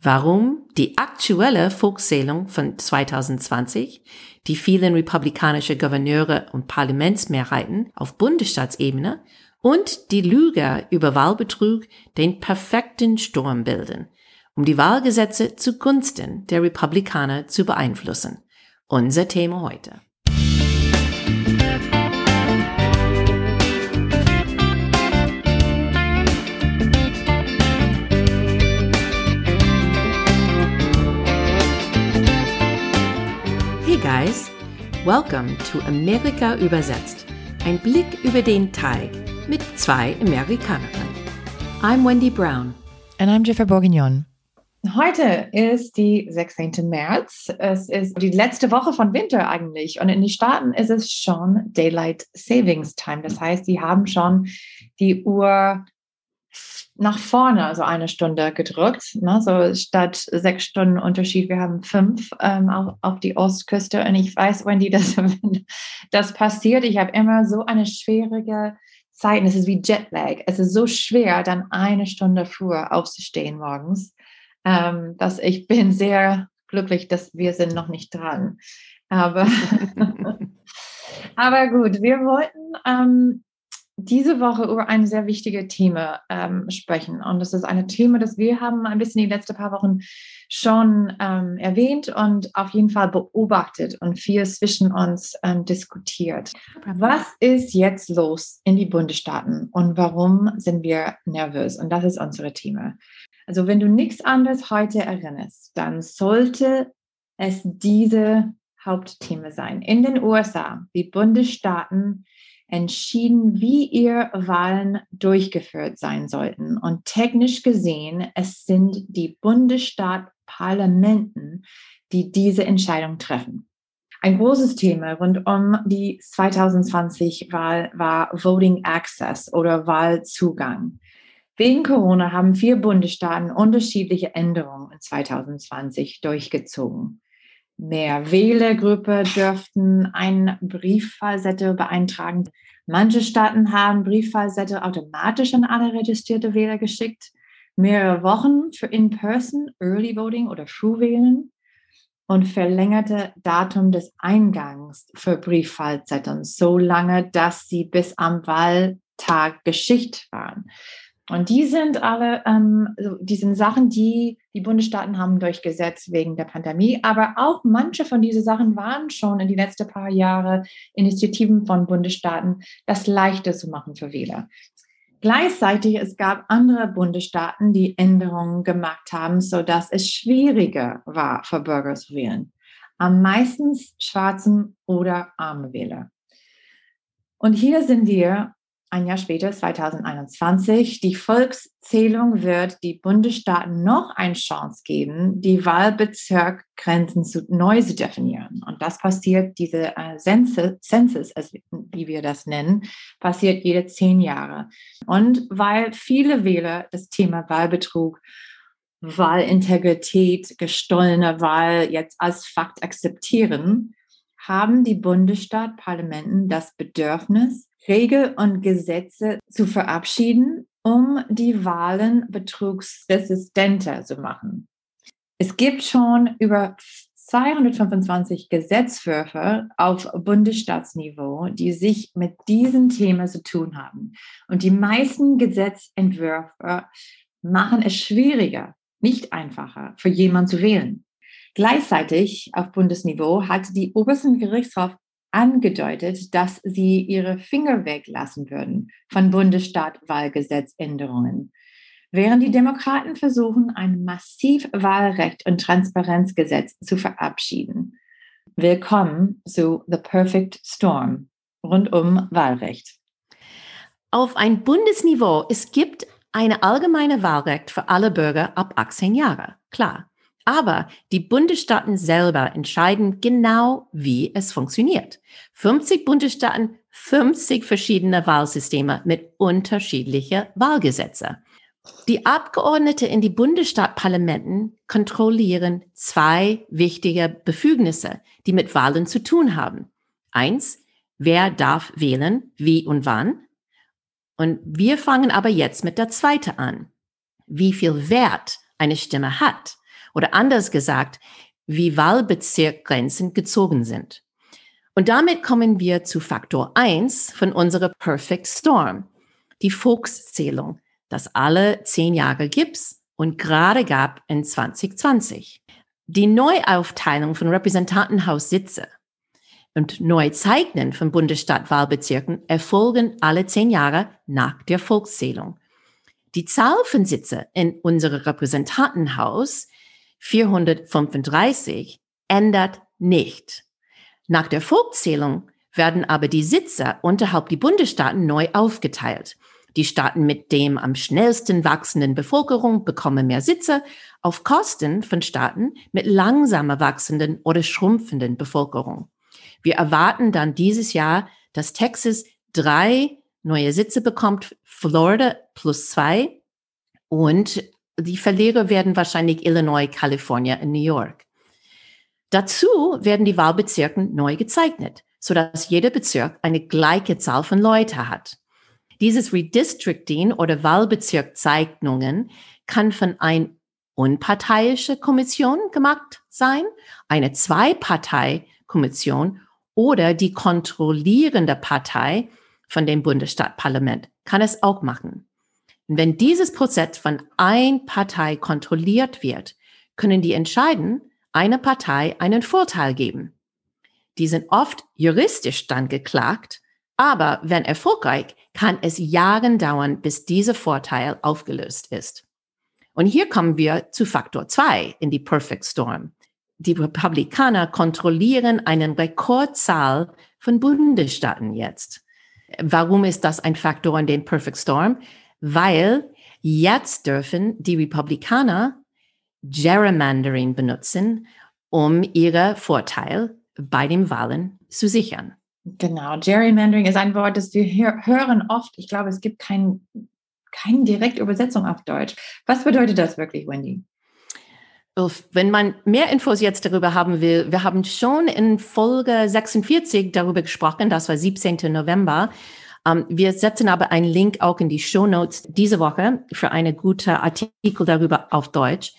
warum die aktuelle Volkszählung von 2020, die vielen republikanische Gouverneure und Parlamentsmehrheiten auf Bundesstaatsebene und die Lüge über Wahlbetrug den perfekten Sturm bilden, um die Wahlgesetze zugunsten der Republikaner zu beeinflussen. Unser Thema heute. Guys, welcome to Amerika übersetzt. Ein Blick über den Teig mit zwei Amerikanerinnen. I'm Wendy Brown. And I'm Jennifer Bourguignon. Heute ist die 16. März. Es ist die letzte Woche von Winter eigentlich. Und in den Staaten ist es schon Daylight Savings Time. Das heißt, sie haben schon die Uhr nach vorne, also eine Stunde gedrückt. Ne? So statt sechs Stunden Unterschied, wir haben fünf ähm, auf, auf die Ostküste. Und ich weiß, wenn die das, das passiert, ich habe immer so eine schwierige Zeit. Es ist wie Jetlag. Es ist so schwer, dann eine Stunde früher aufzustehen morgens, ähm, dass ich bin sehr glücklich, dass wir sind noch nicht dran. Aber, aber gut, wir wollten ähm, diese Woche über ein sehr wichtiges Thema ähm, sprechen. Und das ist ein Thema, das wir haben ein bisschen die letzten paar Wochen schon ähm, erwähnt und auf jeden Fall beobachtet und viel zwischen uns ähm, diskutiert. Was ist jetzt los in die Bundesstaaten und warum sind wir nervös? Und das ist unser Thema. Also wenn du nichts anderes heute erinnerst, dann sollte es diese Hauptthema sein. In den USA, die Bundesstaaten entschieden, wie ihr Wahlen durchgeführt sein sollten. Und technisch gesehen, es sind die Bundesstaatparlamenten, die diese Entscheidung treffen. Ein großes Thema rund um die 2020-Wahl war Voting Access oder Wahlzugang. Wegen Corona haben vier Bundesstaaten unterschiedliche Änderungen in 2020 durchgezogen mehr Wählergruppe dürften eine Brieffallsette beeintragen. Manche Staaten haben Brieffallsette automatisch an alle registrierte Wähler geschickt. Mehrere Wochen für In-Person, Early Voting oder Frühwählen und verlängerte Datum des Eingangs für Brieffallsetten so lange, dass sie bis am Wahltag geschickt waren. Und die sind alle, ähm, die sind Sachen, die die Bundesstaaten haben durchgesetzt wegen der Pandemie. Aber auch manche von diesen Sachen waren schon in die letzten paar Jahre Initiativen von Bundesstaaten, das leichter zu machen für Wähler. Gleichzeitig es gab andere Bundesstaaten, die Änderungen gemacht haben, so dass es schwieriger war für Bürger zu wählen. Am meisten schwarzen oder arme Wähler. Und hier sind wir ein Jahr später, 2021, die Volkszählung wird die Bundesstaaten noch eine Chance geben, die Wahlbezirkgrenzen zu, neu zu definieren. Und das passiert, diese äh, Census, also wie wir das nennen, passiert jede zehn Jahre. Und weil viele Wähler das Thema Wahlbetrug Wahlintegrität, gestohlene Wahl jetzt als Fakt akzeptieren, haben die Bundesstaatparlamenten das Bedürfnis, Regeln und Gesetze zu verabschieden, um die Wahlen betrugsresistenter zu machen. Es gibt schon über 225 Gesetzwürfe auf Bundesstaatsniveau, die sich mit diesem Thema zu tun haben. Und die meisten Gesetzentwürfe machen es schwieriger, nicht einfacher, für jemanden zu wählen. Gleichzeitig auf Bundesniveau hat die obersten Gerichtshof angedeutet, dass sie ihre Finger weglassen würden von Bundesstaatwahlgesetzänderungen, während die Demokraten versuchen, ein massiv Wahlrecht und Transparenzgesetz zu verabschieden. Willkommen zu The Perfect Storm rund um Wahlrecht. Auf ein Bundesniveau, es gibt eine allgemeine Wahlrecht für alle Bürger ab 18 Jahre, klar. Aber die Bundesstaaten selber entscheiden genau, wie es funktioniert. 50 Bundesstaaten, 50 verschiedene Wahlsysteme mit unterschiedlichen Wahlgesetzen. Die Abgeordnete in die Bundesstaatparlamenten kontrollieren zwei wichtige Befugnisse, die mit Wahlen zu tun haben. Eins, wer darf wählen, wie und wann? Und wir fangen aber jetzt mit der zweiten an. Wie viel Wert eine Stimme hat Oder anders gesagt, wie Wahlbezirkgrenzen gezogen sind. Und damit kommen wir zu Faktor 1 von unserer Perfect Storm, die Volkszählung, das alle zehn Jahre gibt's und gerade gab in 2020. Die Neuaufteilung von Repräsentantenhaussitze und Neuzeichnen von Bundesstaatwahlbezirken erfolgen alle zehn Jahre nach der Volkszählung. Die Zahl von Sitze in unserem Repräsentantenhaus 435 ändert nicht. Nach der Volkszählung werden aber die Sitze unterhalb die Bundesstaaten neu aufgeteilt. Die Staaten mit dem am schnellsten wachsenden Bevölkerung bekommen mehr Sitze auf Kosten von Staaten mit langsamer wachsenden oder schrumpfenden Bevölkerung. Wir erwarten dann dieses Jahr, dass Texas drei neue Sitze bekommt, Florida plus zwei und die Verlierer werden wahrscheinlich Illinois, Kalifornien und New York. Dazu werden die Wahlbezirke neu gezeichnet, sodass jeder Bezirk eine gleiche Zahl von Leuten hat. Dieses Redistricting oder Wahlbezirkzeichnungen kann von ein unparteiische Kommission gemacht sein, eine Zwei-Partei-Kommission oder die kontrollierende Partei von dem Bundesstaatparlament kann es auch machen. Und wenn dieses Prozess von ein Partei kontrolliert wird, können die entscheiden, einer Partei einen Vorteil geben. Die sind oft juristisch dann geklagt, aber wenn erfolgreich, kann es Jahre dauern, bis dieser Vorteil aufgelöst ist. Und hier kommen wir zu Faktor 2 in die Perfect Storm. Die Republikaner kontrollieren eine Rekordzahl von Bundesstaaten jetzt. Warum ist das ein Faktor in den Perfect Storm? Weil jetzt dürfen die Republikaner Gerrymandering benutzen, um ihre Vorteil bei den Wahlen zu sichern. Genau, Gerrymandering ist ein Wort, das wir hören oft. Ich glaube, es gibt kein, keine direkte Übersetzung auf Deutsch. Was bedeutet das wirklich, Wendy? Wenn man mehr Infos jetzt darüber haben will, wir haben schon in Folge 46 darüber gesprochen, das war 17. November. Ähm, wir setzen aber einen Link auch in die Show Notes diese Woche für eine gute Artikel darüber auf Deutsch.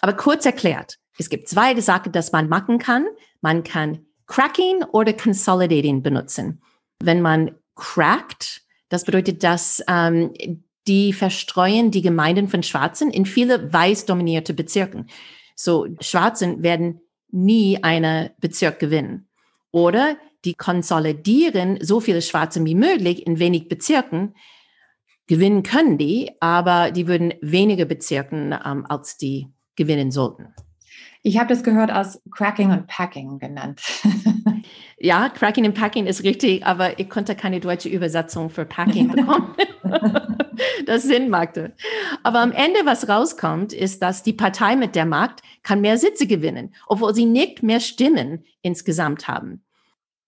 Aber kurz erklärt, es gibt zwei Sachen, dass man machen kann. Man kann Cracking oder Consolidating benutzen. Wenn man crackt, das bedeutet, dass ähm, die verstreuen die Gemeinden von Schwarzen in viele weiß dominierte Bezirken. So, Schwarzen werden nie einen Bezirk gewinnen. Oder die konsolidieren so viele Schwarze wie möglich in wenig Bezirken. Gewinnen können die, aber die würden weniger Bezirken ähm, als die gewinnen sollten. Ich habe das gehört als Cracking und Packing genannt. ja, Cracking und Packing ist richtig, aber ich konnte keine deutsche Übersetzung für Packing bekommen. das Sinn machte. Aber am Ende, was rauskommt, ist, dass die Partei mit der Macht kann mehr Sitze gewinnen, obwohl sie nicht mehr Stimmen insgesamt haben.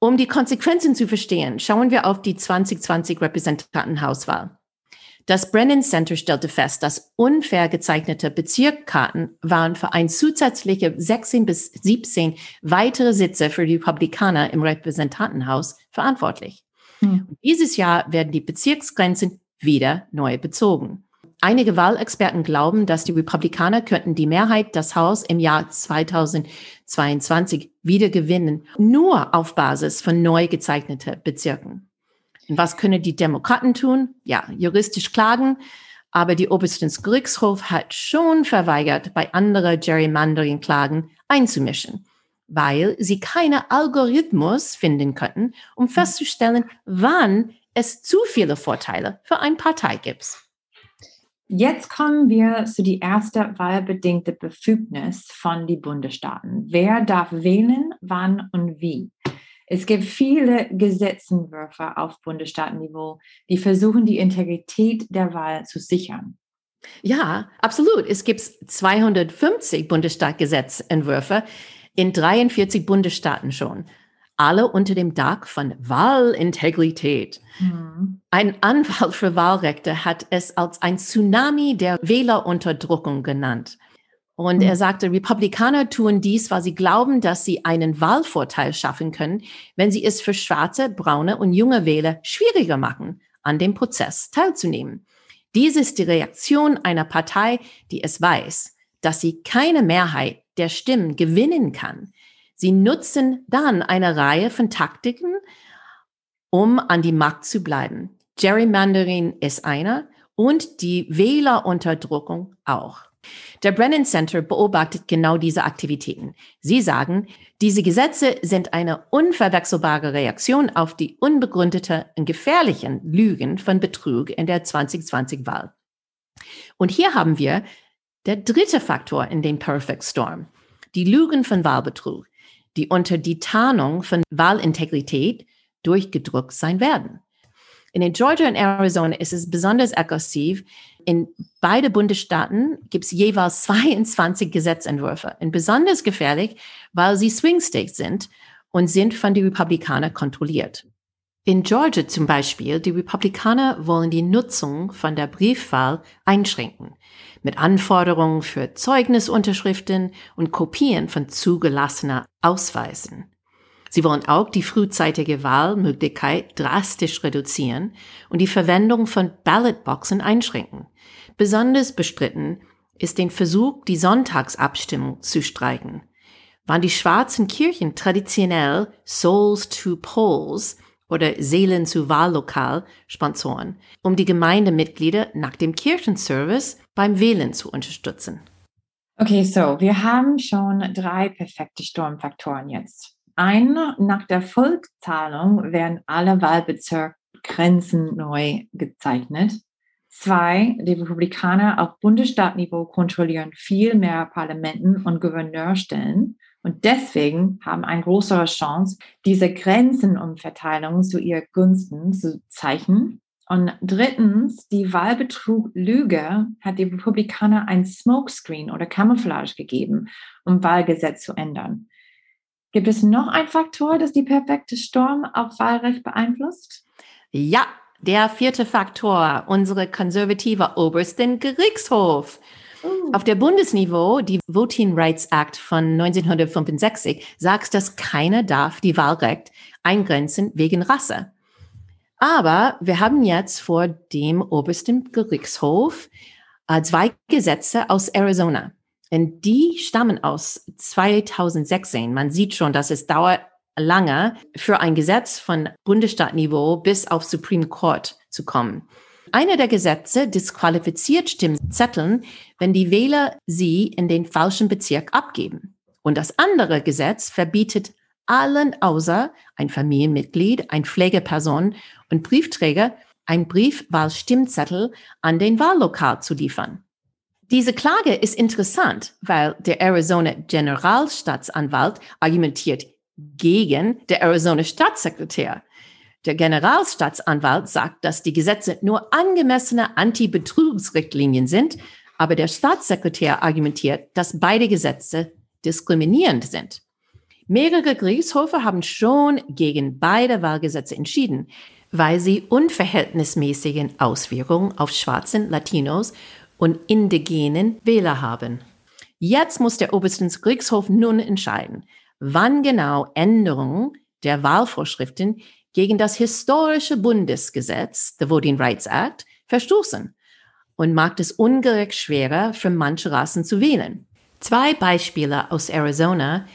Um die Konsequenzen zu verstehen, schauen wir auf die 2020 Repräsentantenhauswahl. Das Brennan Center stellte fest, dass unfair gezeichnete Bezirkkarten waren für ein zusätzliche 16 bis 17 weitere Sitze für die Republikaner im Repräsentantenhaus verantwortlich. Hm. Dieses Jahr werden die Bezirksgrenzen wieder neu bezogen. Einige Wahlexperten glauben, dass die Republikaner könnten die Mehrheit des Haus im Jahr 2022 wieder gewinnen, nur auf Basis von neu gezeichneten Bezirken. Und was können die Demokraten tun? Ja, juristisch klagen. Aber die obersten Gerichtshof hat schon verweigert, bei anderen Gerrymandering-Klagen einzumischen, weil sie keine Algorithmus finden könnten, um festzustellen, wann es zu viele Vorteile für eine Partei gibt. Jetzt kommen wir zu die erste wahlbedingte Befugnis von den Bundesstaaten. Wer darf wählen, wann und wie? Es gibt viele Gesetzentwürfe auf Bundesstaatenniveau, die versuchen, die Integrität der Wahl zu sichern. Ja, absolut. Es gibt 250 Bundesstaatgesetzentwürfe in 43 Bundesstaaten schon. Alle unter dem Dach von Wahlintegrität. Hm. Ein Anwalt für Wahlrechte hat es als ein Tsunami der Wählerunterdrückung genannt. Und er mhm. sagte, Republikaner tun dies, weil sie glauben, dass sie einen Wahlvorteil schaffen können, wenn sie es für schwarze, braune und junge Wähler schwieriger machen, an dem Prozess teilzunehmen. Dies ist die Reaktion einer Partei, die es weiß, dass sie keine Mehrheit der Stimmen gewinnen kann. Sie nutzen dann eine Reihe von Taktiken, um an die Macht zu bleiben. Gerrymandering ist einer und die Wählerunterdrückung auch. Der Brennan Center beobachtet genau diese Aktivitäten. Sie sagen, diese Gesetze sind eine unverwechselbare Reaktion auf die unbegründete und gefährlichen Lügen von Betrug in der 2020-Wahl. Und hier haben wir der dritte Faktor in dem Perfect Storm. Die Lügen von Wahlbetrug, die unter die Tarnung von Wahlintegrität durchgedrückt sein werden. In Georgia und Arizona ist es besonders aggressiv. In beide Bundesstaaten gibt es jeweils 22 Gesetzentwürfe. Und besonders gefährlich, weil sie Swing States sind und sind von den Republikanern kontrolliert. In Georgia zum Beispiel, die Republikaner wollen die Nutzung von der Briefwahl einschränken, mit Anforderungen für Zeugnisunterschriften und Kopien von zugelassener Ausweisen. Sie wollen auch die frühzeitige Wahlmöglichkeit drastisch reduzieren und die Verwendung von Ballotboxen einschränken. Besonders bestritten ist den Versuch, die Sonntagsabstimmung zu streichen. Waren die schwarzen Kirchen traditionell Souls to Polls oder Seelen zu Wahllokal Sponsoren, um die Gemeindemitglieder nach dem Kirchenservice beim Wählen zu unterstützen. Okay, so wir haben schon drei perfekte Sturmfaktoren jetzt. Ein, nach der Volkszahlung werden alle Wahlbezirksgrenzen neu gezeichnet. Zwei, die Republikaner auf Bundesstaatniveau kontrollieren viel mehr Parlamenten und Gouverneurstellen und deswegen haben eine größere Chance, diese Grenzenumverteilung zu ihr Gunsten zu zeichnen. Und drittens, die Wahlbetrug-Lüge hat die Republikaner ein Smokescreen oder Camouflage gegeben, um Wahlgesetz zu ändern. Gibt es noch einen Faktor, das die perfekte Sturm auf Wahlrecht beeinflusst? Ja, der vierte Faktor, unsere konservative obersten Gerichtshof. Auf der Bundesniveau, die Voting Rights Act von 1965 sagt, dass keiner darf die Wahlrecht eingrenzen wegen Rasse. Aber wir haben jetzt vor dem obersten Gerichtshof äh, zwei Gesetze aus Arizona. Denn die stammen aus 2016. Man sieht schon, dass es dauert lange für ein Gesetz von Bundesstaatniveau bis auf Supreme Court zu kommen. Einer der Gesetze disqualifiziert Stimmzetteln, wenn die Wähler sie in den falschen Bezirk abgeben. Und das andere Gesetz verbietet allen außer ein Familienmitglied, ein Pflegeperson und Briefträger ein Briefwahlstimmzettel an den Wahllokal zu liefern. Diese Klage ist interessant, weil der Arizona Generalstaatsanwalt argumentiert gegen der Arizona Staatssekretär. Der Generalstaatsanwalt sagt, dass die Gesetze nur angemessene Anti-Betrugsrichtlinien sind, aber der Staatssekretär argumentiert, dass beide Gesetze diskriminierend sind. Mehrere Gerichtshofe haben schon gegen beide Wahlgesetze entschieden, weil sie unverhältnismäßigen Auswirkungen auf Schwarzen, Latinos und indigenen Wähler haben. Jetzt muss der oberste Gerichtshof nun entscheiden, wann genau Änderungen der Wahlvorschriften gegen das historische Bundesgesetz, the Voting Rights Act, verstoßen und macht es ungerecht schwerer für manche Rassen zu wählen. Zwei Beispiele aus Arizona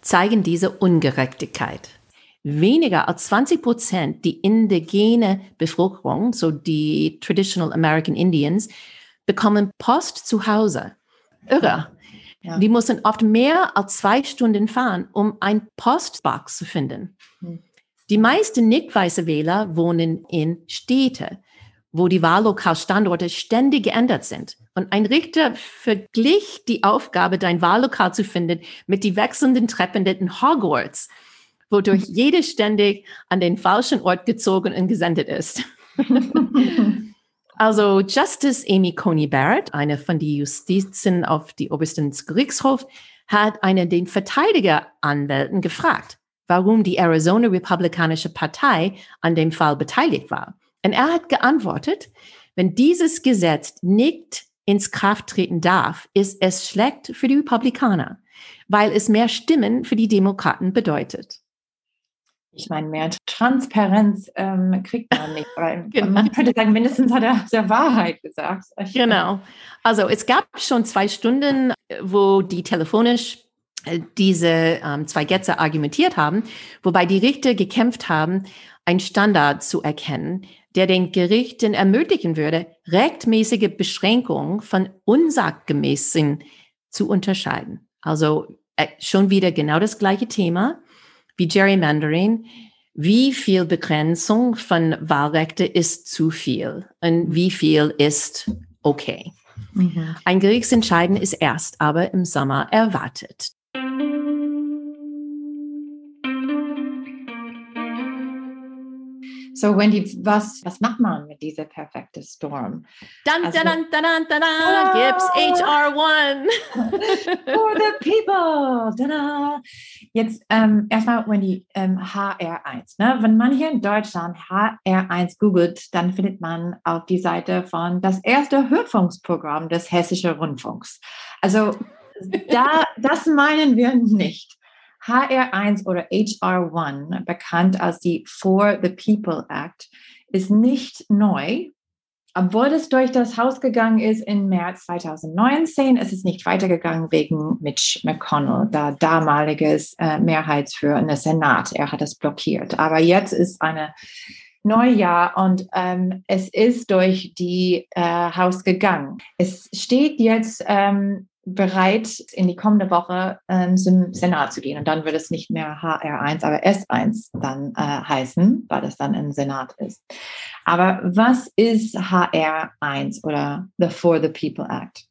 zeigen diese Ungerechtigkeit. Weniger als 20 Prozent die indigene Bevölkerung, so die Traditional American Indians, bekommen Post zu Hause. Irre. Ja. Die müssen oft mehr als zwei Stunden fahren, um ein Postbox zu finden. Die meisten nicht weiße Wähler wohnen in Städte, wo die Wahllokalstandorte ständig geändert sind. Und ein Richter verglich die Aufgabe, dein Wahllokal zu finden, mit die wechselnden Treppen in Hogwarts, wodurch jede ständig an den falschen Ort gezogen und gesendet ist. Also Justice Amy Coney Barrett, eine von den Justizen auf die obersten Gerichtshof, hat eine den Verteidigeranwälten gefragt, warum die Arizona Republikanische Partei an dem Fall beteiligt war. Und er hat geantwortet, wenn dieses Gesetz nicht ins Kraft treten darf, ist es schlecht für die Republikaner, weil es mehr Stimmen für die Demokraten bedeutet. Ich meine, mehr Transparenz ähm, kriegt man nicht. genau. Man könnte sagen, mindestens hat er der Wahrheit gesagt. Genau. Also es gab schon zwei Stunden, wo die telefonisch diese ähm, zwei Gäste argumentiert haben, wobei die Richter gekämpft haben, einen Standard zu erkennen, der den Gerichten ermöglichen würde, rechtmäßige Beschränkungen von unsachgemäßen zu unterscheiden. Also äh, schon wieder genau das gleiche Thema wie Gerrymandering. Wie viel Begrenzung von Wahlrechte ist zu viel und wie viel ist okay? Mhm. Ein Gerichtsentscheiden ist erst aber im Sommer erwartet. So, Wendy, was, was macht man mit dieser perfekten Storm? Dann, also, dann, dann, dann, dann, dann, gibt's HR1. For the people. Tada. Jetzt ähm, erstmal, Wendy, ähm, HR1. Ne? Wenn man hier in Deutschland HR1 googelt, dann findet man auf die Seite von das erste Hörfunksprogramm des Hessischen Rundfunks. Also da, das meinen wir nicht. HR1 oder HR1, bekannt als die For the People Act, ist nicht neu. Obwohl es durch das Haus gegangen ist im März 2019, ist es nicht weitergegangen wegen Mitch McConnell, da damaliges äh, Mehrheitsführer in der Senat. Er hat es blockiert. Aber jetzt ist eine Neujahr und ähm, es ist durch die äh, Haus gegangen. Es steht jetzt ähm, bereit, in die kommende Woche ähm, zum Senat zu gehen. Und dann wird es nicht mehr HR1, aber S1 dann äh, heißen, weil es dann im Senat ist. Aber was ist HR1 oder the For the People Act?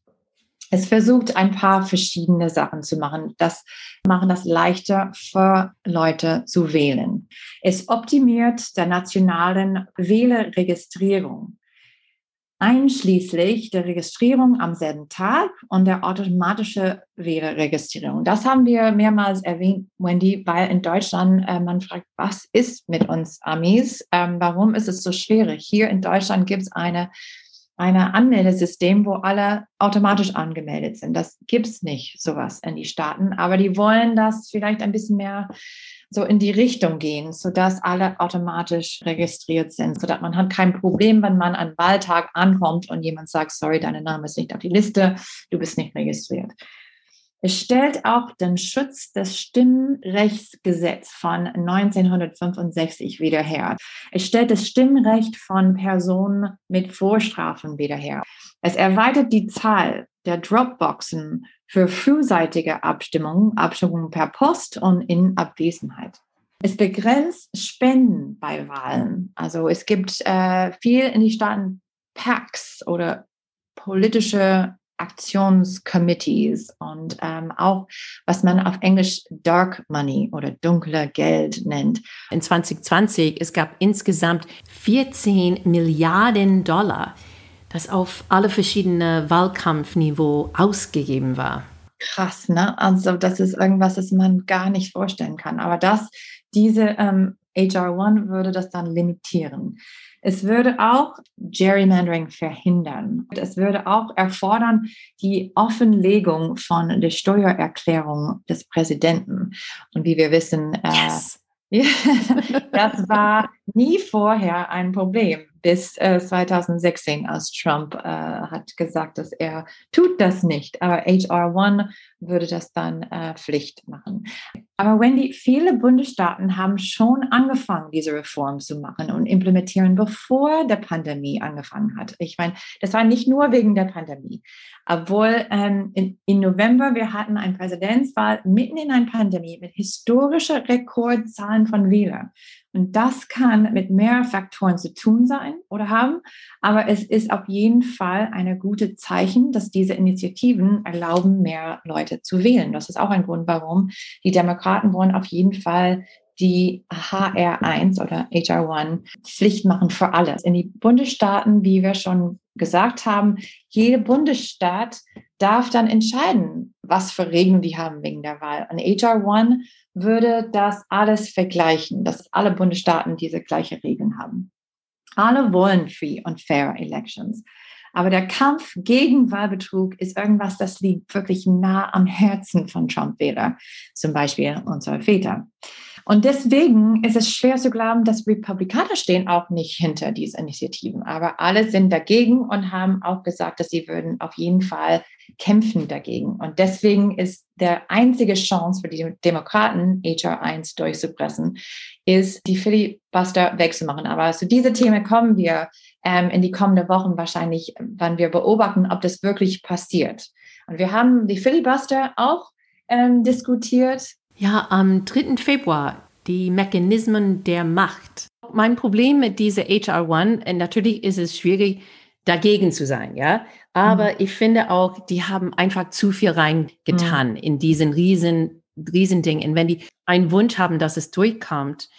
Es versucht ein paar verschiedene Sachen zu machen. Das machen das leichter für Leute zu wählen. Es optimiert der nationalen Wählerregistrierung einschließlich der Registrierung am selben Tag und der automatische Wählerregistrierung. Das haben wir mehrmals erwähnt, Wendy, weil in Deutschland äh, man fragt, was ist mit uns Amis? Ähm, warum ist es so schwierig? Hier in Deutschland gibt es eine eine Anmeldesystem, wo alle automatisch angemeldet sind. Das gibt es nicht, sowas in die Staaten. Aber die wollen das vielleicht ein bisschen mehr so in die Richtung gehen, sodass alle automatisch registriert sind, sodass man hat kein Problem, wenn man an Wahltag ankommt und jemand sagt, sorry, dein Name ist nicht auf die Liste, du bist nicht registriert. Es stellt auch den Schutz des Stimmrechtsgesetzes von 1965 wieder her. Es stellt das Stimmrecht von Personen mit Vorstrafen wieder her. Es erweitert die Zahl der Dropboxen für frühzeitige Abstimmungen, Abstimmungen per Post und in Abwesenheit. Es begrenzt Spenden bei Wahlen. Also es gibt äh, viel in die Staaten PACs oder politische Aktionscommittees und ähm, auch, was man auf Englisch Dark Money oder dunkle Geld nennt. In 2020, es gab insgesamt 14 Milliarden Dollar, das auf alle verschiedenen Wahlkampfniveau ausgegeben war. Krass, ne? Also das ist irgendwas, das man gar nicht vorstellen kann. Aber das, diese ähm, HR1 würde das dann limitieren. Es würde auch Gerrymandering verhindern. Es würde auch erfordern die Offenlegung von der Steuererklärung des Präsidenten. Und wie wir wissen, äh, yes. das war nie vorher ein Problem bis äh, 2016, als Trump äh, hat gesagt, dass er tut das nicht. Aber HR1 würde das dann äh, Pflicht machen. Aber Wendy, viele Bundesstaaten haben schon angefangen, diese Reform zu machen und implementieren, bevor der Pandemie angefangen hat. Ich meine, das war nicht nur wegen der Pandemie. Obwohl ähm, in, in November wir hatten eine Präsidentswahl mitten in einer Pandemie mit historischen Rekordzahlen von Wählern. Und das kann mit mehr Faktoren zu tun sein oder haben, aber es ist auf jeden Fall eine gute Zeichen, dass diese Initiativen erlauben, mehr Leute zu wählen. Das ist auch ein Grund, warum die Demokraten wollen auf jeden Fall die HR1 oder HR1 Pflicht machen für alle. In die Bundesstaaten, wie wir schon gesagt haben, jede Bundesstaat darf dann entscheiden, was für Regeln die haben wegen der Wahl. Und HR1 würde das alles vergleichen, dass alle Bundesstaaten diese gleichen Regeln haben. Alle wollen free und fair Elections. Aber der Kampf gegen Wahlbetrug ist irgendwas, das liegt wirklich nah am Herzen von Trump-Wähler, zum Beispiel unserer Väter. Und deswegen ist es schwer zu glauben, dass Republikaner stehen auch nicht hinter diesen Initiativen. Aber alle sind dagegen und haben auch gesagt, dass sie würden auf jeden Fall kämpfen dagegen. Und deswegen ist der einzige Chance für die Demokraten, HR 1 durchzupressen, ist, die Filibuster wegzumachen. Aber zu diese Themen kommen wir ähm, in die kommenden Wochen wahrscheinlich, wann wir beobachten, ob das wirklich passiert. Und wir haben die Filibuster auch ähm, diskutiert. Ja, am 3. Februar, die Mechanismen der Macht. Mein Problem mit dieser HR1, äh, natürlich ist es schwierig, dagegen zu sein, ja. Aber mhm. ich finde auch, die haben einfach zu viel reingetan mhm. in diesen riesen, riesen Ding. Und wenn die einen Wunsch haben, dass es durchkommt,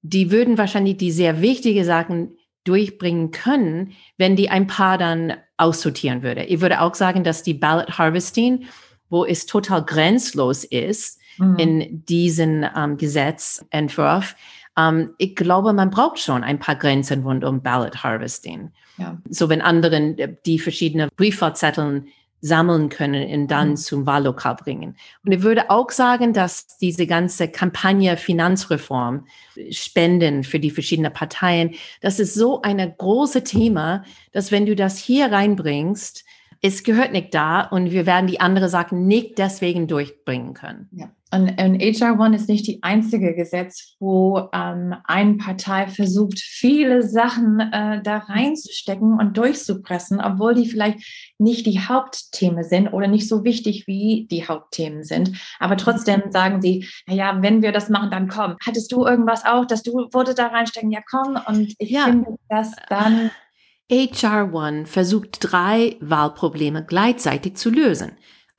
die würden wahrscheinlich die sehr wichtige Sachen durchbringen können, wenn die ein paar dann aussortieren würde. Ich würde auch sagen, dass die Ballot Harvesting, wo es total grenzlos ist mhm. in diesem ähm, Gesetzentwurf, ähm, ich glaube, man braucht schon ein paar Grenzen rund um Ballot Harvesting. Ja. So wenn anderen äh, die verschiedenen Briefwahlzetteln sammeln können und dann mhm. zum Wahllokal bringen. Und ich würde auch sagen, dass diese ganze Kampagne Finanzreform, Spenden für die verschiedenen Parteien, das ist so ein großes Thema, dass wenn du das hier reinbringst, es gehört nicht da und wir werden die andere Sachen nicht deswegen durchbringen können. Ja. Und, und HR1 ist nicht die einzige Gesetz, wo ähm, eine Partei versucht, viele Sachen äh, da reinzustecken und durchzupressen, obwohl die vielleicht nicht die Hauptthemen sind oder nicht so wichtig wie die Hauptthemen sind. Aber trotzdem sagen sie, naja, wenn wir das machen, dann komm. Hattest du irgendwas auch, dass du wurde da reinstecken? Ja, komm. Und ich ja. finde, dass dann HR1 versucht drei Wahlprobleme gleichzeitig zu lösen.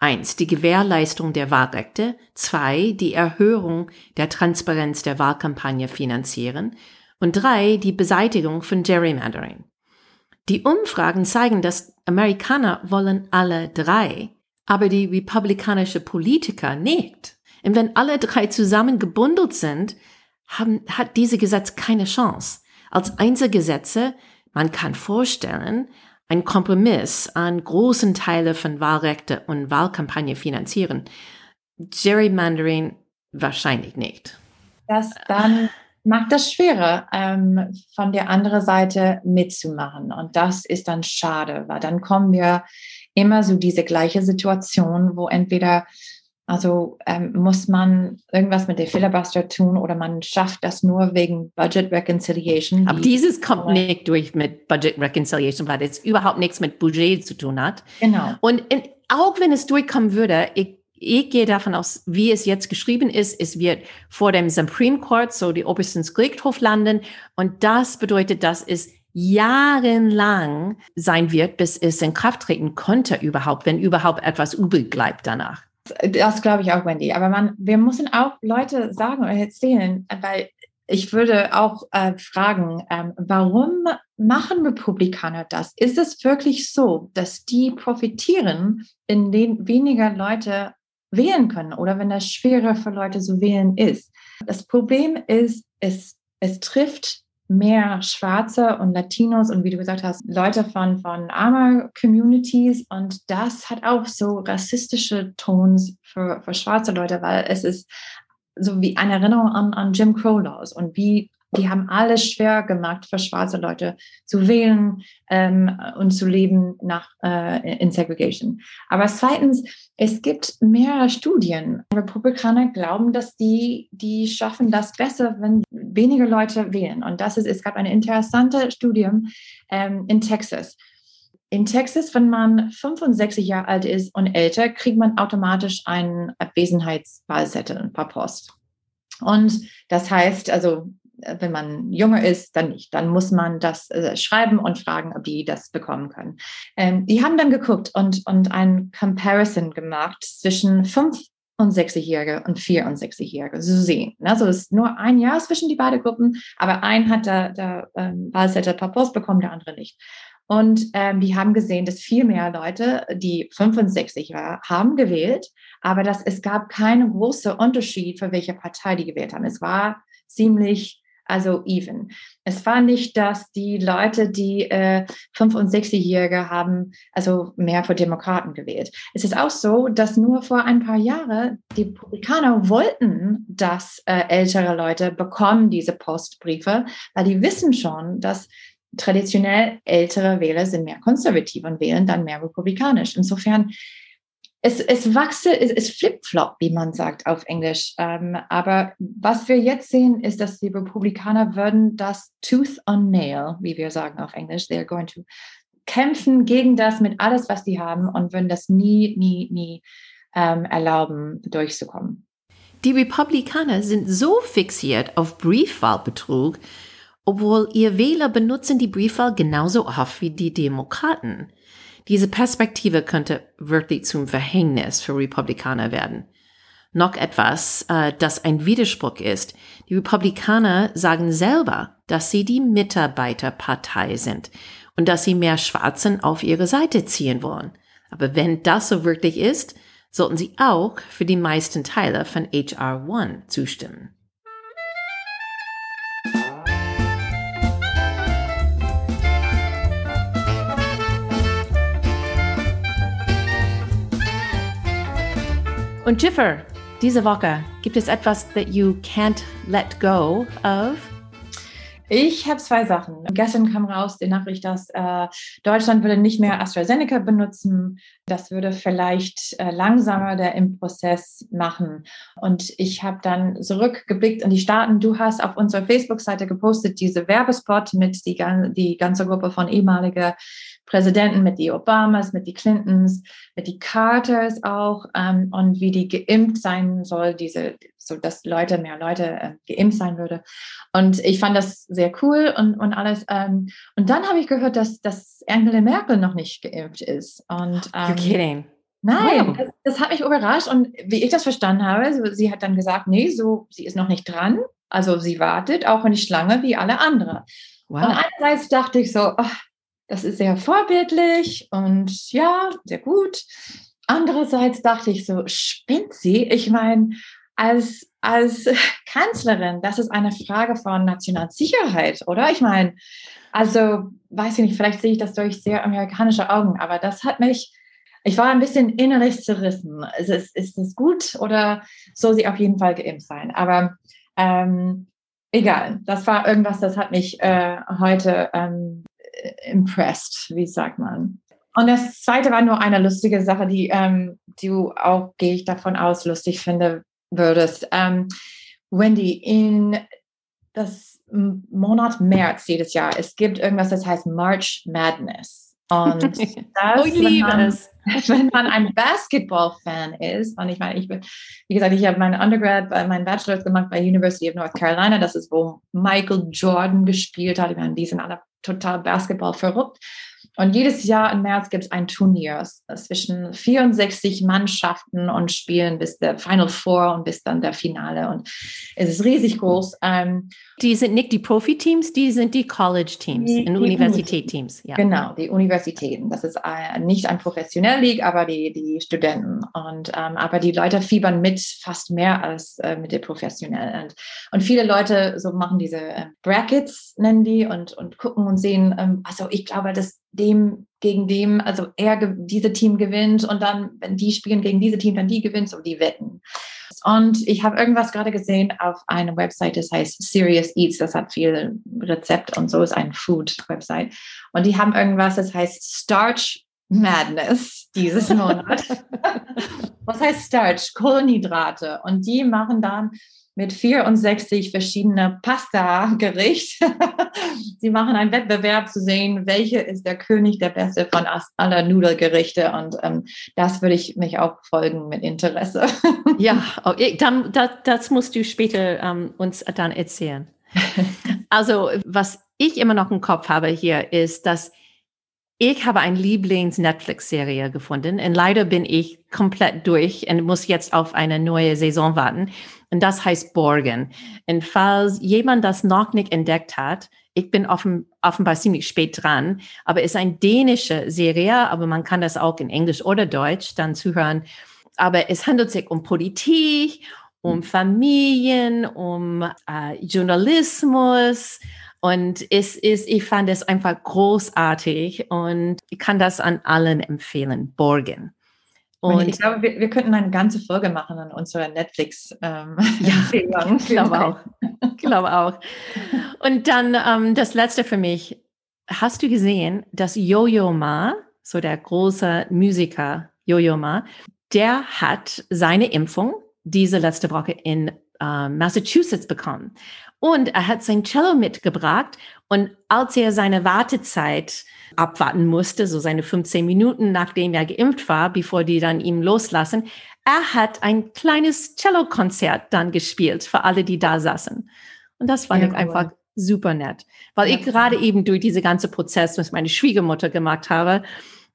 Eins, die Gewährleistung der Wahlrechte. Zwei, die Erhöhung der Transparenz der Wahlkampagne finanzieren. Und drei, die Beseitigung von Gerrymandering. Die Umfragen zeigen, dass Amerikaner wollen alle drei, aber die republikanische Politiker nicht. Und wenn alle drei zusammen gebundelt sind, haben, hat diese Gesetz keine Chance. Als Einzelgesetze, man kann vorstellen, ein Kompromiss an großen Teile von Wahlrechte und Wahlkampagne finanzieren. Gerrymandering wahrscheinlich nicht. Das dann macht das schwerer, ähm, von der anderen Seite mitzumachen. Und das ist dann schade, weil dann kommen wir immer so diese gleiche Situation, wo entweder also ähm, muss man irgendwas mit der Filibuster tun oder man schafft das nur wegen Budget Reconciliation. Aber dieses kommt nicht durch mit Budget Reconciliation, weil es überhaupt nichts mit Budget zu tun hat. Genau. Und in, auch wenn es durchkommen würde, ich, ich gehe davon aus, wie es jetzt geschrieben ist, es wird vor dem Supreme Court, so die obersten Gerichtshof landen. Und das bedeutet, dass es jahrelang sein wird, bis es in Kraft treten konnte überhaupt, wenn überhaupt etwas übrig bleibt danach. Das glaube ich auch, Wendy. Aber man, wir müssen auch Leute sagen oder erzählen, weil ich würde auch äh, fragen, ähm, warum machen Republikaner das? Ist es wirklich so, dass die profitieren, in denen weniger Leute wählen können oder wenn das schwerer für Leute zu wählen ist? Das Problem ist, es, es trifft mehr Schwarze und Latinos und wie du gesagt hast, Leute von, von armer Communities. Und das hat auch so rassistische Tons für, für schwarze Leute, weil es ist so wie eine Erinnerung an, an Jim Crow Laws und wie die haben alles schwer gemacht für schwarze Leute zu wählen ähm, und zu leben nach äh, in Segregation. Aber zweitens, es gibt mehrere Studien. Republikaner glauben, dass die, die schaffen das besser, wenn weniger Leute wählen. Und das ist, es gab eine interessante Studie ähm, in Texas. In Texas, wenn man 65 Jahre alt ist und älter, kriegt man automatisch einen Abwesenheitswahlzettel per Post. Und das heißt, also wenn man jünger ist, dann nicht. Dann muss man das äh, schreiben und fragen, ob die das bekommen können. Ähm, die haben dann geguckt und, und ein Comparison gemacht zwischen 5 und 60-Jährige und 64-Jährige. So sehen. Also es ist nur ein Jahr zwischen die beiden Gruppen, aber ein hat der, der ähm, Wahlzettel per Post bekommen, der andere nicht. Und ähm, die haben gesehen, dass viel mehr Leute, die 65 waren, haben gewählt, aber dass es gab keinen großen Unterschied, für welche Partei die gewählt haben. Es war ziemlich also even. Es war nicht, dass die Leute, die äh, 65-Jährige haben, also mehr für Demokraten gewählt. Es ist auch so, dass nur vor ein paar Jahren die Republikaner wollten, dass äh, ältere Leute bekommen diese Postbriefe, weil die wissen schon, dass traditionell ältere Wähler sind mehr konservativ und wählen dann mehr republikanisch. Insofern es, es wachse, es, es flip-flop, wie man sagt auf Englisch. Ähm, aber was wir jetzt sehen, ist, dass die Republikaner würden das Tooth on Nail, wie wir sagen auf Englisch, they're going to kämpfen gegen das mit alles, was die haben und würden das nie, nie, nie ähm, erlauben, durchzukommen. Die Republikaner sind so fixiert auf Briefwahlbetrug, obwohl ihr Wähler benutzen die Briefwahl genauso oft wie die Demokraten. Diese Perspektive könnte wirklich zum Verhängnis für Republikaner werden. Noch etwas, äh, das ein Widerspruch ist. Die Republikaner sagen selber, dass sie die Mitarbeiterpartei sind und dass sie mehr Schwarzen auf ihre Seite ziehen wollen. Aber wenn das so wirklich ist, sollten sie auch für die meisten Teile von HR 1 zustimmen. Und Jiffer, diese Woche, gibt es etwas that you can't let go of? Ich habe zwei Sachen. Gestern kam raus die Nachricht, dass äh, Deutschland würde nicht mehr AstraZeneca benutzen. Das würde vielleicht äh, langsamer der Impfprozess machen. Und ich habe dann zurückgeblickt in die Staaten. Du hast auf unserer Facebook-Seite gepostet diese Werbespot mit die, die ganze Gruppe von ehemaligen Präsidenten, mit die Obamas, mit die Clintons, mit die Carters auch ähm, und wie die geimpft sein soll, diese, so dass Leute, mehr Leute äh, geimpft sein würde. Und ich fand das sehr cool und, und alles. Ähm, und dann habe ich gehört, dass, dass Angela Merkel noch nicht geimpft ist. Und, ähm, You're kidding. Nein, wow. das, das, hat mich überrascht. Und wie ich das verstanden habe, so, sie hat dann gesagt, nee, so, sie ist noch nicht dran. Also sie wartet auch nicht lange wie alle anderen. Wow. Und einerseits dachte ich so, oh, das ist sehr vorbildlich und ja, sehr gut. Andererseits dachte ich so, spinnt sie? Ich meine, als, als Kanzlerin, das ist eine Frage von Nationalsicherheit, oder? Ich meine, also weiß ich nicht, vielleicht sehe ich das durch sehr amerikanische Augen, aber das hat mich, ich war ein bisschen innerlich zerrissen. Ist es, ist es gut oder soll sie auf jeden Fall geimpft sein? Aber ähm, egal, das war irgendwas, das hat mich äh, heute ähm, impressed, wie sagt man. Und das zweite war nur eine lustige Sache, die ähm, du auch, gehe ich davon aus, lustig finde würdest. Ähm, Wendy, in das Monat März jedes Jahr, es gibt irgendwas, das heißt March Madness. Und das, oh, ich liebe man, es. Wenn man ein Basketball-Fan ist, und ich meine, ich bin, wie gesagt, ich habe meinen Undergrad, meinen Bachelor gemacht bei University of North Carolina, das ist, wo Michael Jordan gespielt hat. Ich meine, die sind alle total Basketball verrückt. Und jedes Jahr im März gibt es ein Turnier zwischen 64 Mannschaften und spielen bis der Final Four und bis dann der Finale. Und es ist riesig groß. Ähm, die sind nicht die Profi-Teams, die sind die College-Teams, die, die Universität-Teams. Ja. Genau, die Universitäten. Das ist äh, nicht ein professionell League, aber die, die Studenten. Und, ähm, aber die Leute fiebern mit fast mehr als äh, mit den Professionellen. Und, und viele Leute so machen diese äh, Brackets, nennen die, und, und gucken und sehen, ähm, also ich glaube, dass dem gegen dem, also er diese Team gewinnt und dann, wenn die spielen gegen diese Team, dann die gewinnt, so die wetten. Und ich habe irgendwas gerade gesehen auf einer Website, das heißt Serious Eats, das hat viel Rezept und so, ist ein Food-Website. Und die haben irgendwas, das heißt Starch Madness dieses Monat. Was heißt Starch? Kohlenhydrate. Und die machen dann mit 64 verschiedene Pasta-Gericht. Sie machen einen Wettbewerb zu sehen, welche ist der König der Beste von aller Nudelgerichte. Und ähm, das würde ich mich auch folgen mit Interesse. ja, oh, dann, das, das musst du später ähm, uns dann erzählen. Also, was ich immer noch im Kopf habe hier, ist, dass ich habe eine Lieblings-Netflix-Serie gefunden und leider bin ich komplett durch und muss jetzt auf eine neue Saison warten. Und das heißt Borgen. Und falls jemand das noch nicht entdeckt hat, ich bin offen, offenbar ziemlich spät dran, aber es ist eine dänische Serie, aber man kann das auch in Englisch oder Deutsch dann zuhören. Aber es handelt sich um Politik um Familien, um äh, Journalismus. Und es ist, ich fand es einfach großartig und ich kann das an allen empfehlen, Borgen. Und ich glaube, wir, wir könnten eine ganze Folge machen an unserer Netflix. Ähm, ja, ich glaube auch. Ich glaube auch. Und dann ähm, das letzte für mich. Hast du gesehen, dass Yo-Yo Ma, so der große Musiker Yo-Yo Ma, der hat seine Impfung diese letzte Woche in äh, Massachusetts bekommen. Und er hat sein Cello mitgebracht und als er seine Wartezeit abwarten musste, so seine 15 Minuten, nachdem er geimpft war, bevor die dann ihm loslassen, er hat ein kleines Cello-Konzert dann gespielt für alle, die da saßen. Und das fand ja, ich cool. einfach super nett, weil ja. ich gerade eben durch diese ganze Prozess mit meiner Schwiegermutter gemacht habe.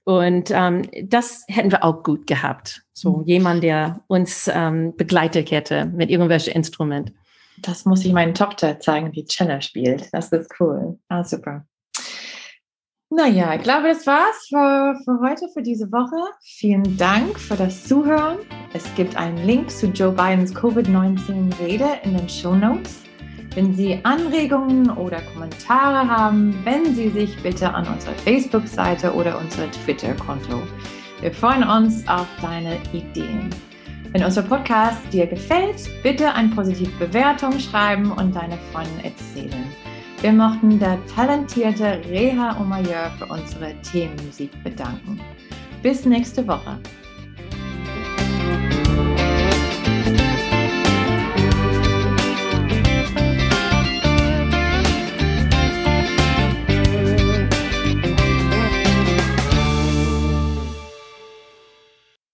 Und ähm, das hätten wir auch gut gehabt. So mhm. jemand, der uns ähm, begleitet hätte mit irgendwelchem Instrument. Das muss ich meinen Tochter zeigen, die Cello spielt. Das ist cool. Ah, super. Naja, ich glaube, das war's für, für heute, für diese Woche. Vielen Dank für das Zuhören. Es gibt einen Link zu Joe Bidens Covid-19-Rede in den Show Notes. Wenn Sie Anregungen oder Kommentare haben, wenden Sie sich bitte an unsere Facebook-Seite oder unser Twitter-Konto. Wir freuen uns auf deine Ideen. Wenn unser Podcast dir gefällt, bitte eine positive Bewertung schreiben und deine Freunde erzählen. Wir mochten der talentierte Reha Omayer für unsere Themenmusik bedanken. Bis nächste Woche.